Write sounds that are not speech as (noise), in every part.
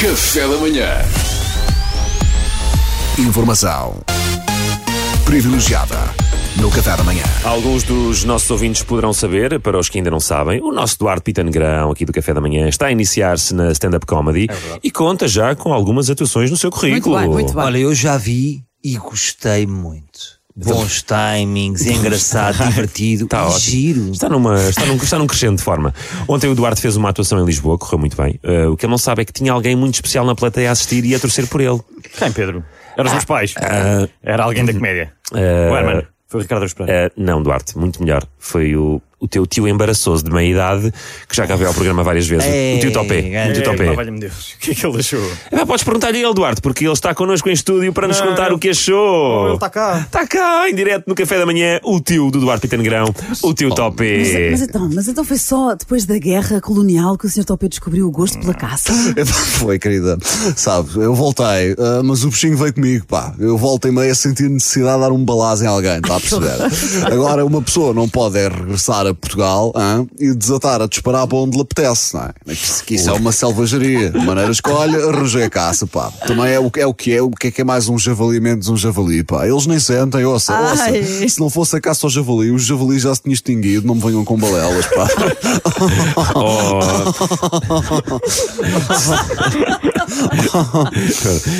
Café da manhã. Informação privilegiada no Café da Manhã. Alguns dos nossos ouvintes poderão saber, para os que ainda não sabem, o nosso Duarte Pita Negrão, aqui do Café da Manhã, está a iniciar-se na stand-up comedy e conta já com algumas atuações no seu currículo. bem, muito bem. Olha, eu já vi e gostei muito. Bons timings, é engraçado, (laughs) divertido Está ótimo. giro. Está, numa, está, num, está num crescendo de forma. Ontem o Duarte fez uma atuação em Lisboa, correu muito bem. Uh, o que ele não sabe é que tinha alguém muito especial na plateia a assistir e a torcer por ele. Quem, Pedro? Eram os meus pais. Era alguém da comédia. Ah, o Herman. Foi o Ricardo Pereira. Uh, não, Duarte, muito melhor. Foi o, o teu tio embaraçoso de meia idade, que já cá veio ao programa várias vezes. Ei, o tio Topé. O tio. Topé. Ei, Valha-me Deus. O que é que ele achou? É, podes perguntar-lhe a ele, Duarte, porque ele está connosco em estúdio para nos Não, contar ele- o que achou. Oh, ele está cá. Está cá, em direto no café da manhã, o tio do Duarte Pita Negrão, o tio Topé. Mas, mas então, mas então foi só depois da guerra colonial que o Sr. Topé descobriu o gosto pela caça? (laughs) Foi, querida. Sabe, eu voltei, ah, mas o bichinho veio comigo, pá. Eu voltei meio a sentir necessidade de dar um balazo em alguém, está a perceber? (laughs) Agora, uma pessoa não pode é regressar a Portugal hã, e desatar a disparar para onde lhe apetece, não é? Que isso, que isso é uma selvageria. De maneira escolhe, arrojei a caça, pá. Também é o, é o que é, o que é que é mais um javali menos um javali, pá. Eles nem sentem, ouça, ouça. Ai. Se não fosse a caça ao javali, os javalis já se tinham extinguido, não me venham com balelas, pá. (laughs)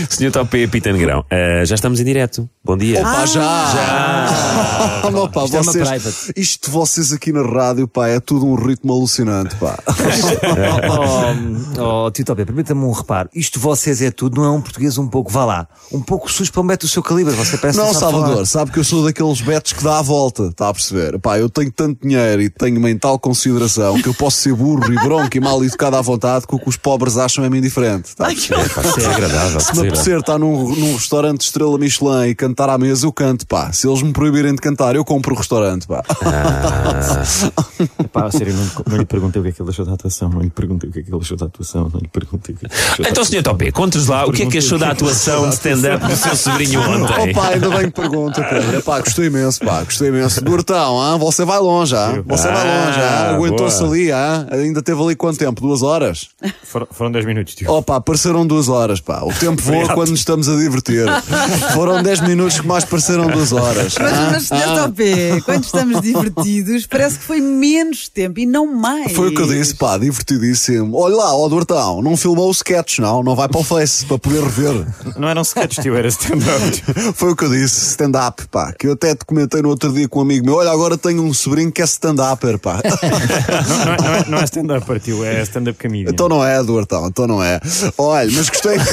Senhor Topé Pita Negrão, eh, já estamos em direto. Bom dia. Opa, já! Já! (laughs) Opa, Isto é uma vocês, private. isto de vocês aqui na rádio, pá, é tudo um ritmo alucinante, pá. (laughs) (laughs) Oh, oh, tio Topé, permita-me um reparo. Isto vocês é tudo, não é um português um pouco, vá lá, um pouco sujo para um mete o seu calibre. Você parece que Não, sabe falar. Salvador, sabe que eu sou daqueles betos que dá a volta, está a perceber? Pá, eu tenho tanto dinheiro e tenho-me em tal consideração que eu posso ser burro e bronco e mal educado à vontade que o que os pobres acham é-me indiferente, está a perceber? Isso é agradável. Se me perceba. apetecer estar num, num restaurante de estrela Michelin e cantar à mesa, eu canto, pá. Se eles me proibirem de cantar, eu compro o restaurante, pá. (laughs) Pá, a sério, não, não lhe perguntei o que é que ele achou da atuação. Não lhe perguntei o que é que ele achou da atuação. Não lhe perguntei o que é que ele achou Então, Senhor Topé, conte-nos lá o que é que achou da atuação de stand-up do seu sobrinho (laughs) ontem. Opa, ainda bem que pergunta, Pedro. Epá, gostei imenso, pá, gostei imenso. Durtão, ah, você vai longe, ah? Você vai Ah, longe, ah? Aguentou-se ali, ah? Ainda teve ali quanto tempo? Duas horas? Foram, foram 10 minutos, tio. Opa, apareceram duas horas, pá. O tempo voa quando nos estamos a divertir. Foram 10 minutos que mais pareceram duas horas. Mas, ah? mas. Ah. Topé, quando estamos divertidos, parece que foi menos tempo e não mais. Foi o que eu disse, pá, divertidíssimo. Olha lá, ó Durtão, não filmou o sketch, não? Não vai para o Face para poder rever. Não eram sketches, tio, era stand-up. (laughs) Foi o que eu disse, stand-up, pá. Que eu até te comentei no outro dia com um amigo meu. Olha, agora tenho um sobrinho que é stand-upper, pá. (laughs) Não, não é, não é, não é stand-up, tio, é stand-up comedian. Então não é, Duartão, então não é. Olha, mas gostei. (laughs)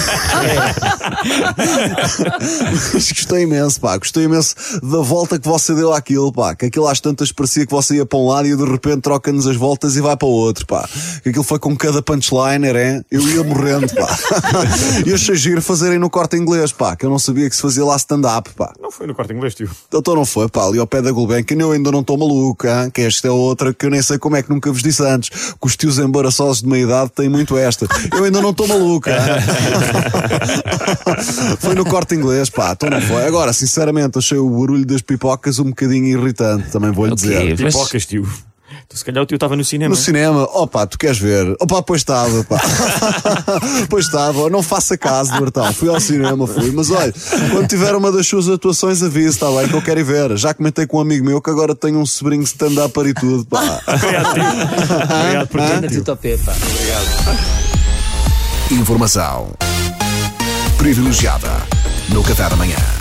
mas gostei imenso, pá. Gostei imenso da volta que você deu àquilo, pá. Que aquilo às tantas parecia que você ia para um lado e de repente troca-nos as voltas e vai para o outro, pá. Que aquilo foi com cada punchliner, é? Eu ia morrendo, pá. (laughs) E achei giro fazerem no corte inglês, pá. Que eu não sabia que se fazia lá stand-up, pá. Não foi no corte inglês, tio. Então não foi, pá, ali ao pé da Gulbenkian eu ainda não estou maluco, hein? que esta é outra que eu nem sei como é que nunca vos disse antes, que os tios embaraçosos de meia idade têm muito esta. Eu ainda não estou maluco? (laughs) (laughs) Foi no corte inglês, pá, então não foi. Agora, sinceramente, achei o barulho das pipocas um bocadinho irritante, também vou-lhe Ok, dizer. mas- Pipocas, tio. Então, se calhar o tio estava no cinema. No cinema, opá, tu queres ver? Opá, pois estava, pá. (laughs) pois estava, não faça caso, Bertão. Fui ao cinema, fui. Mas olha, quando tiver uma das suas atuações, avise, está bem, que eu quero ir ver. Já comentei com um amigo meu que agora tenho um sobrinho stand-up e tudo, pá. (laughs) Obrigado, tio. Obrigado por tudo, tio tio. Topé, pá. Informação privilegiada no Café da Manhã.